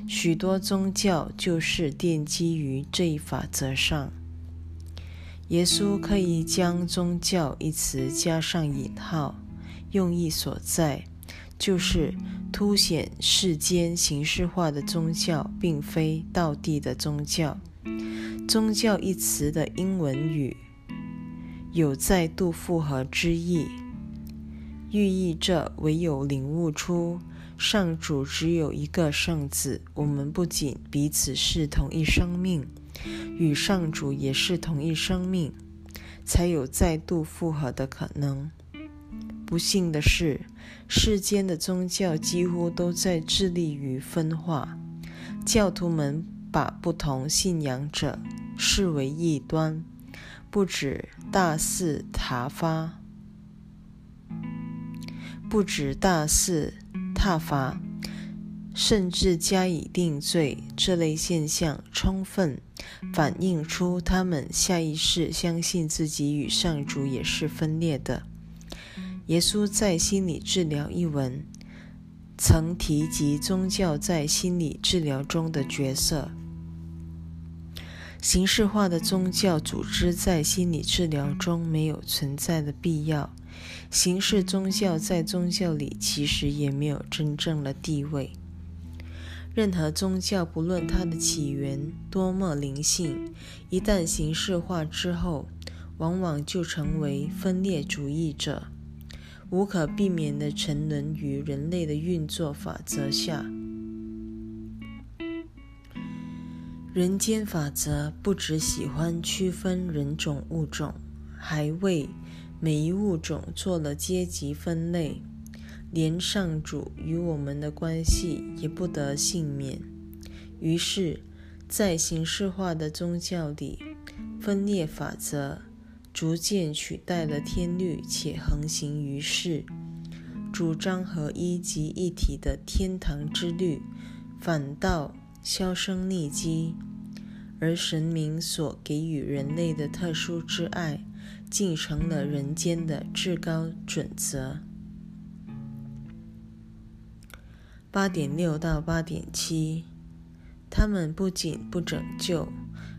许多宗教就是奠基于这一法则上。耶稣可以将“宗教”一词加上引号，用意所在就是凸显世间形式化的宗教并非道地的宗教。宗教一词的英文语有再度复合之意，寓意着唯有领悟出上主只有一个圣子，我们不仅彼此是同一生命，与上主也是同一生命，才有再度复合的可能。不幸的是，世间的宗教几乎都在致力于分化，教徒们。把不同信仰者视为异端，不止大肆挞伐，不止大肆挞伐，甚至加以定罪，这类现象充分反映出他们下意识相信自己与上主也是分裂的。耶稣在《心理治疗》一文曾提及宗教在心理治疗中的角色。形式化的宗教组织在心理治疗中没有存在的必要。形式宗教在宗教里其实也没有真正的地位。任何宗教，不论它的起源多么灵性，一旦形式化之后，往往就成为分裂主义者，无可避免地沉沦于人类的运作法则下。人间法则不只喜欢区分人种物种，还为每一物种做了阶级分类，连上主与我们的关系也不得幸免。于是，在形式化的宗教里，分裂法则逐渐取代了天律，且横行于世。主张合一及一体的天堂之律，反倒销声匿迹。而神明所给予人类的特殊之爱，竟成了人间的至高准则。八点六到八点七，他们不仅不拯救，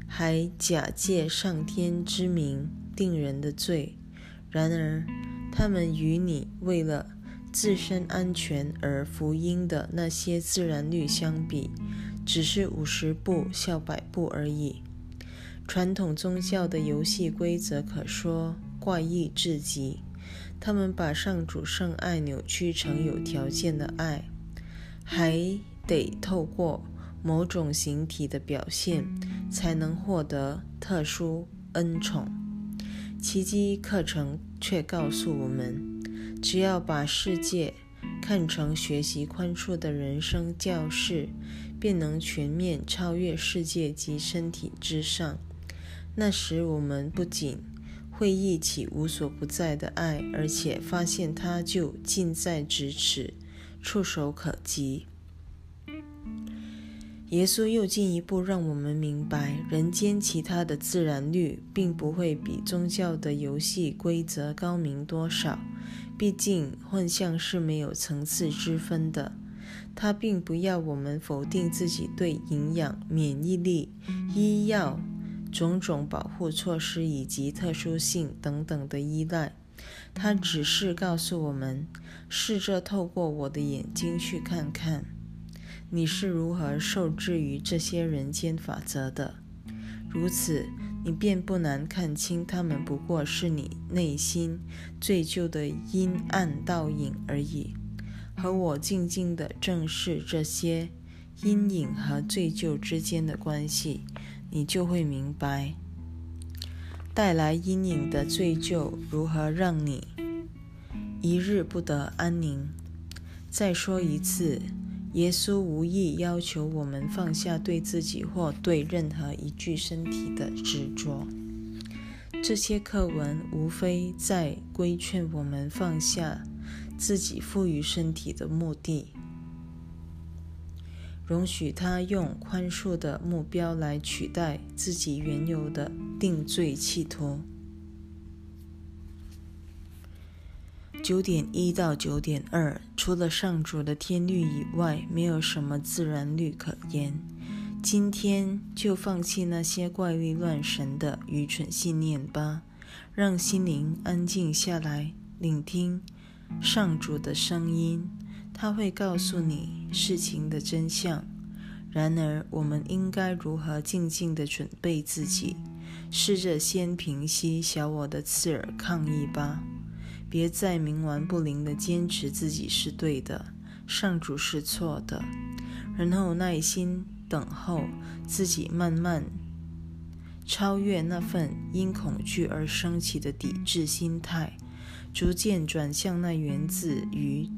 还假借上天之名定人的罪。然而，他们与你为了自身安全而福音的那些自然律相比，只是五十步笑百步而已。传统宗教的游戏规则可说怪异至极。他们把上主圣爱扭曲成有条件的爱，还得透过某种形体的表现才能获得特殊恩宠。奇迹课程却告诉我们，只要把世界看成学习宽恕的人生教室。便能全面超越世界及身体之上。那时，我们不仅会忆起无所不在的爱，而且发现它就近在咫尺、触手可及。耶稣又进一步让我们明白，人间其他的自然律并不会比宗教的游戏规则高明多少。毕竟，幻象是没有层次之分的。他并不要我们否定自己对营养、免疫力、医药、种种保护措施以及特殊性等等的依赖，他只是告诉我们：试着透过我的眼睛去看看，你是如何受制于这些人间法则的。如此，你便不难看清，他们不过是你内心最旧的阴暗倒影而已。和我静静地正视这些阴影和罪疚之间的关系，你就会明白，带来阴影的罪疚如何让你一日不得安宁。再说一次，耶稣无意要求我们放下对自己或对任何一具身体的执着。这些课文无非在规劝我们放下。自己赋予身体的目的，容许他用宽恕的目标来取代自己原有的定罪企图。九点一到九点二，除了上主的天律以外，没有什么自然律可言。今天就放弃那些怪力乱神的愚蠢信念吧，让心灵安静下来，聆听。上主的声音，他会告诉你事情的真相。然而，我们应该如何静静地准备自己？试着先平息小我的刺耳抗议吧，别再冥顽不灵地坚持自己是对的，上主是错的，然后耐心等候自己慢慢超越那份因恐惧而升起的抵制心态。逐渐转向那源自于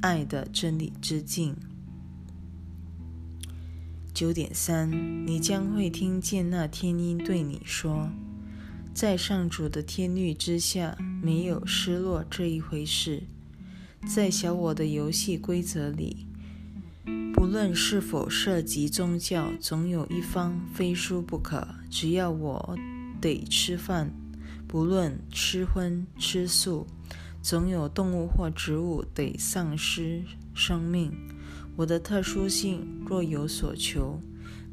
爱的真理之境。九点三，你将会听见那天音对你说：“在上主的天律之下，没有失落这一回事。在小我的游戏规则里，不论是否涉及宗教，总有一方非输不可。只要我得吃饭，不论吃荤吃素，总有动物或植物得丧失生命。我的特殊性若有所求，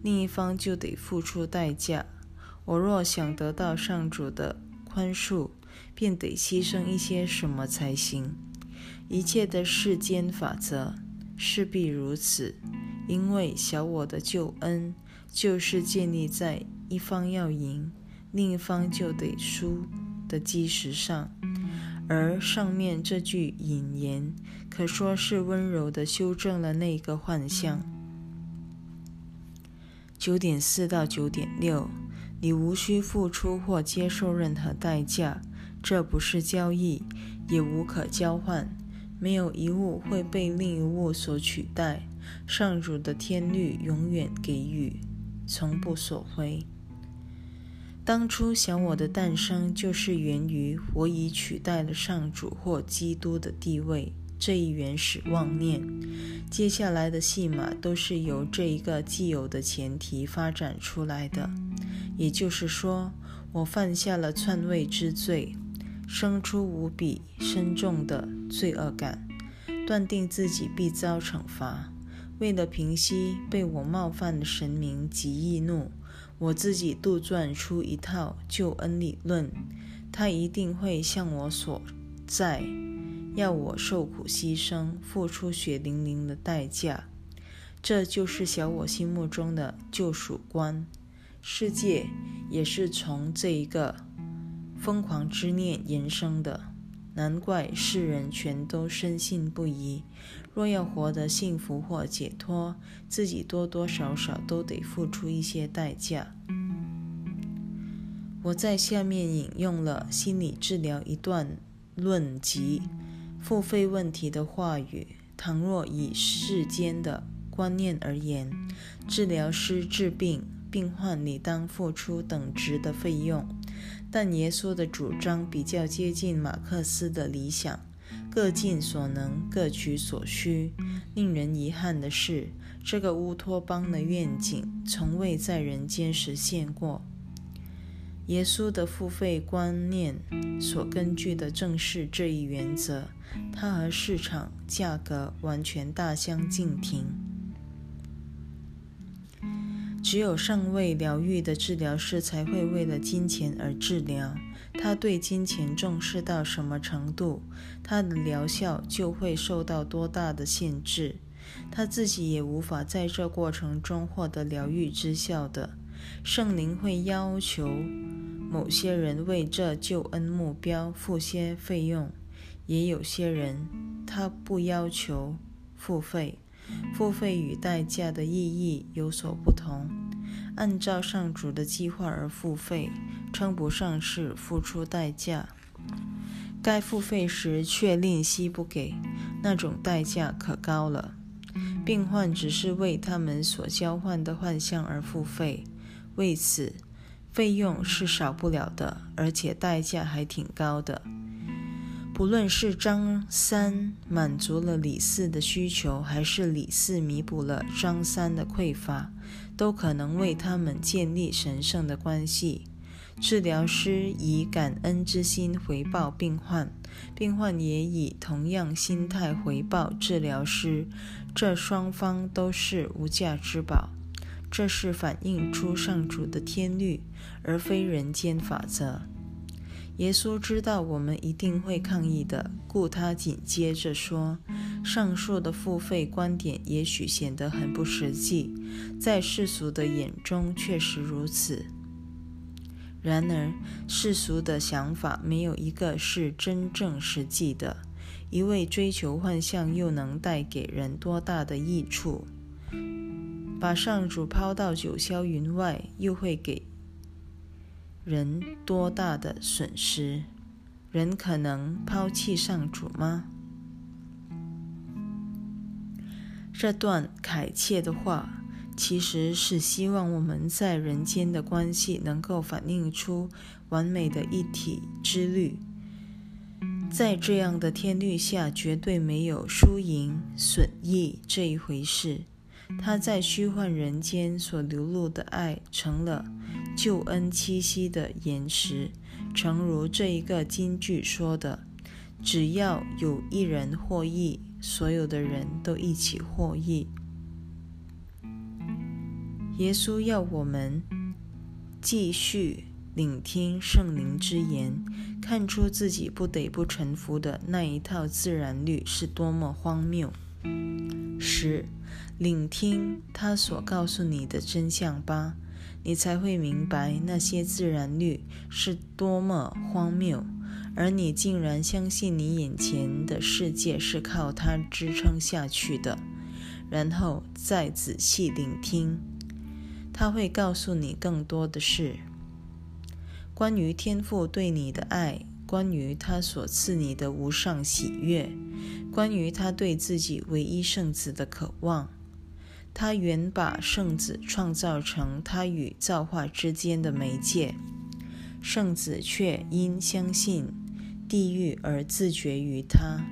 另一方就得付出代价。我若想得到上主的宽恕，便得牺牲一些什么才行。一切的世间法则势必如此，因为小我的救恩就是建立在一方要赢，另一方就得输的基石上。而上面这句引言可说是温柔地修正了那个幻象。九点四到九点六，你无需付出或接受任何代价，这不是交易，也无可交换。没有一物会被另一物所取代。上主的天律永远给予，从不索回。当初小我的诞生，就是源于我已取代了上主或基督的地位这一原始妄念。接下来的戏码都是由这一个既有的前提发展出来的。也就是说，我犯下了篡位之罪。生出无比深重的罪恶感，断定自己必遭惩罚。为了平息被我冒犯的神明及易怒，我自己杜撰出一套救恩理论。他一定会向我所在，要我受苦牺牲，付出血淋淋的代价。这就是小我心目中的救赎观。世界也是从这一个。疯狂之念延生的，难怪世人全都深信不疑。若要活得幸福或解脱，自己多多少少都得付出一些代价。我在下面引用了心理治疗一段论及付费问题的话语：倘若以世间的观念而言，治疗师治病，病患理当付出等值的费用。但耶稣的主张比较接近马克思的理想，各尽所能，各取所需。令人遗憾的是，这个乌托邦的愿景从未在人间实现过。耶稣的付费观念所根据的正是这一原则，它和市场价格完全大相径庭。只有尚未疗愈的治疗师才会为了金钱而治疗。他对金钱重视到什么程度，他的疗效就会受到多大的限制。他自己也无法在这过程中获得疗愈之效的。圣灵会要求某些人为这救恩目标付些费用，也有些人他不要求付费。付费与代价的意义有所不同。按照上主的计划而付费，称不上是付出代价；该付费时却吝惜不给，那种代价可高了。病患只是为他们所交换的幻象而付费，为此费用是少不了的，而且代价还挺高的。不论是张三满足了李四的需求，还是李四弥补了张三的匮乏，都可能为他们建立神圣的关系。治疗师以感恩之心回报病患，病患也以同样心态回报治疗师，这双方都是无价之宝。这是反映出上主的天律，而非人间法则。耶稣知道我们一定会抗议的，故他紧接着说：“上述的付费观点也许显得很不实际，在世俗的眼中确实如此。然而，世俗的想法没有一个是真正实际的。一味追求幻象，又能带给人多大的益处？把上主抛到九霄云外，又会给？”人多大的损失？人可能抛弃上主吗？这段恳切的话，其实是希望我们在人间的关系能够反映出完美的一体之律。在这样的天律下，绝对没有输赢损益这一回事。他在虚幻人间所流露的爱，成了救恩栖息的岩石。诚如这一个金句说的：“只要有一人获益，所有的人都一起获益。”耶稣要我们继续。聆听圣灵之言，看出自己不得不臣服的那一套自然律是多么荒谬。十，聆听他所告诉你的真相吧，你才会明白那些自然律是多么荒谬，而你竟然相信你眼前的世界是靠它支撑下去的。然后再仔细聆听，他会告诉你更多的事。关于天父对你的爱，关于他所赐你的无上喜悦，关于他对自己唯一圣子的渴望，他原把圣子创造成他与造化之间的媒介，圣子却因相信地狱而自绝于他。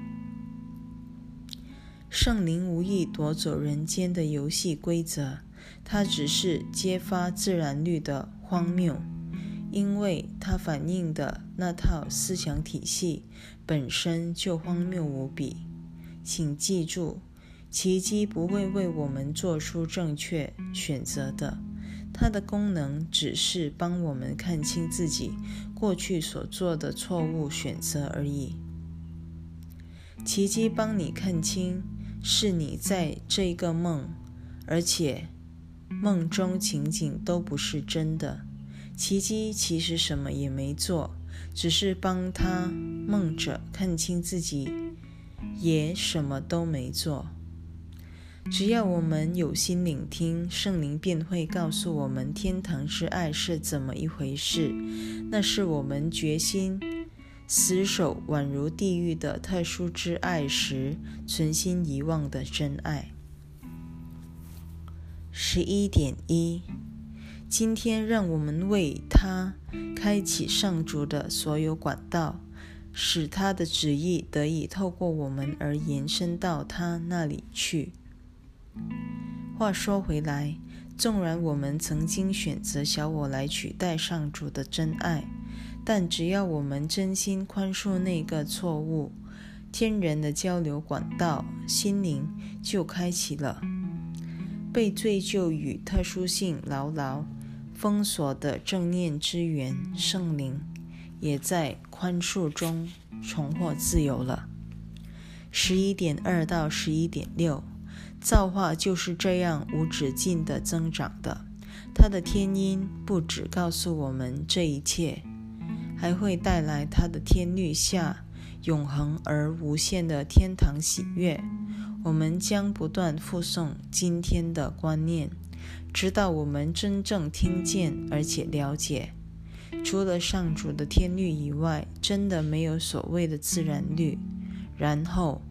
圣灵无意夺走人间的游戏规则，他只是揭发自然律的荒谬。因为它反映的那套思想体系本身就荒谬无比。请记住，奇迹不会为我们做出正确选择的，它的功能只是帮我们看清自己过去所做的错误选择而已。奇迹帮你看清，是你在这个梦，而且梦中情景都不是真的。奇迹其实什么也没做，只是帮他梦着看清自己，也什么都没做。只要我们有心聆听，圣灵便会告诉我们天堂之爱是怎么一回事。那是我们决心死守宛如地狱的特殊之爱时，存心遗忘的真爱。十一点一。今天，让我们为他开启上主的所有管道，使他的旨意得以透过我们而延伸到他那里去。话说回来，纵然我们曾经选择小我来取代上主的真爱，但只要我们真心宽恕那个错误，天人的交流管道心灵就开启了，被罪疚与特殊性牢牢。封锁的正念之源圣灵，也在宽恕中重获自由了。十一点二到十一点六，造化就是这样无止境的增长的。它的天音不只告诉我们这一切，还会带来它的天律下永恒而无限的天堂喜悦。我们将不断附送今天的观念。直到我们真正听见而且了解，除了上主的天律以外，真的没有所谓的自然律。然后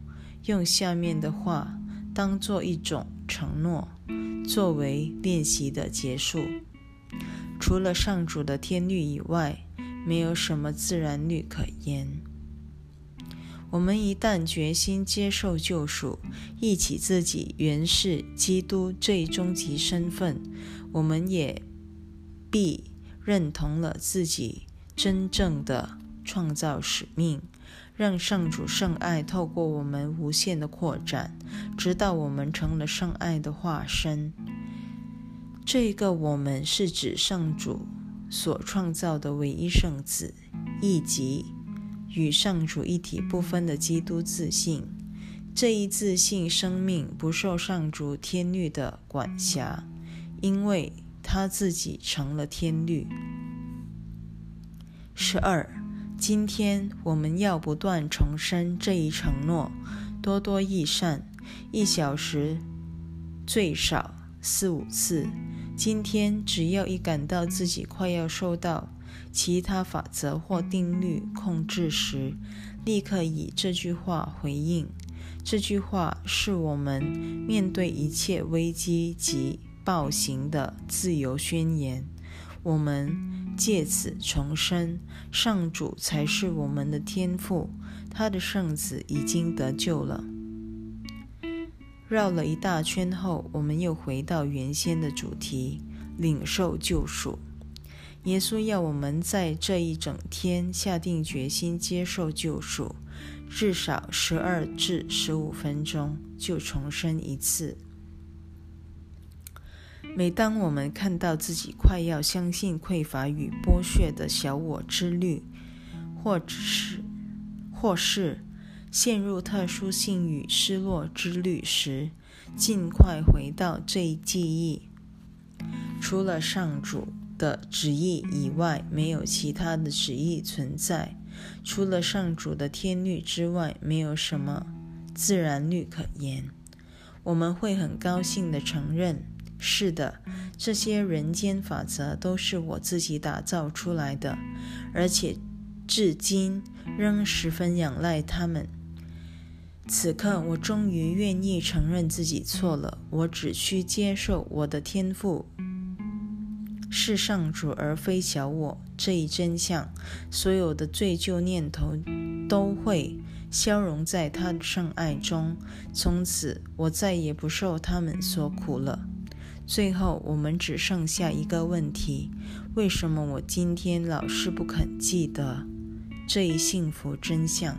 用下面的话当做一种承诺，作为练习的结束。除了上主的天律以外，没有什么自然律可言。我们一旦决心接受救赎，忆起自己原是基督这一终极身份，我们也必认同了自己真正的创造使命，让上主圣爱透过我们无限的扩展，直到我们成了圣爱的化身。这个我们是指上主所创造的唯一圣子，以及。与上主一体不分的基督自信，这一自信生命不受上主天律的管辖，因为他自己成了天律。十二，今天我们要不断重申这一承诺，多多益善，一小时最少四五次。今天只要一感到自己快要受到。其他法则或定律控制时，立刻以这句话回应。这句话是我们面对一切危机及暴行的自由宣言。我们借此重申，上主才是我们的天赋，他的圣子已经得救了。绕了一大圈后，我们又回到原先的主题：领受救赎。耶稣要我们在这一整天下定决心接受救赎，至少十二至十五分钟就重生一次。每当我们看到自己快要相信匮乏与剥削的小我之律，或者是或是。陷入特殊性与失落之律时，尽快回到这一记忆。除了上主的旨意以外，没有其他的旨意存在。除了上主的天律之外，没有什么自然律可言。我们会很高兴地承认：是的，这些人间法则都是我自己打造出来的，而且至今仍十分仰赖他们。此刻，我终于愿意承认自己错了。我只需接受我的天赋是上主，而非小我这一真相。所有的罪疚念头都会消融在他的圣爱中。从此，我再也不受他们所苦了。最后我们只剩下一个问题为什么我今天老是不肯记得这一幸福真相？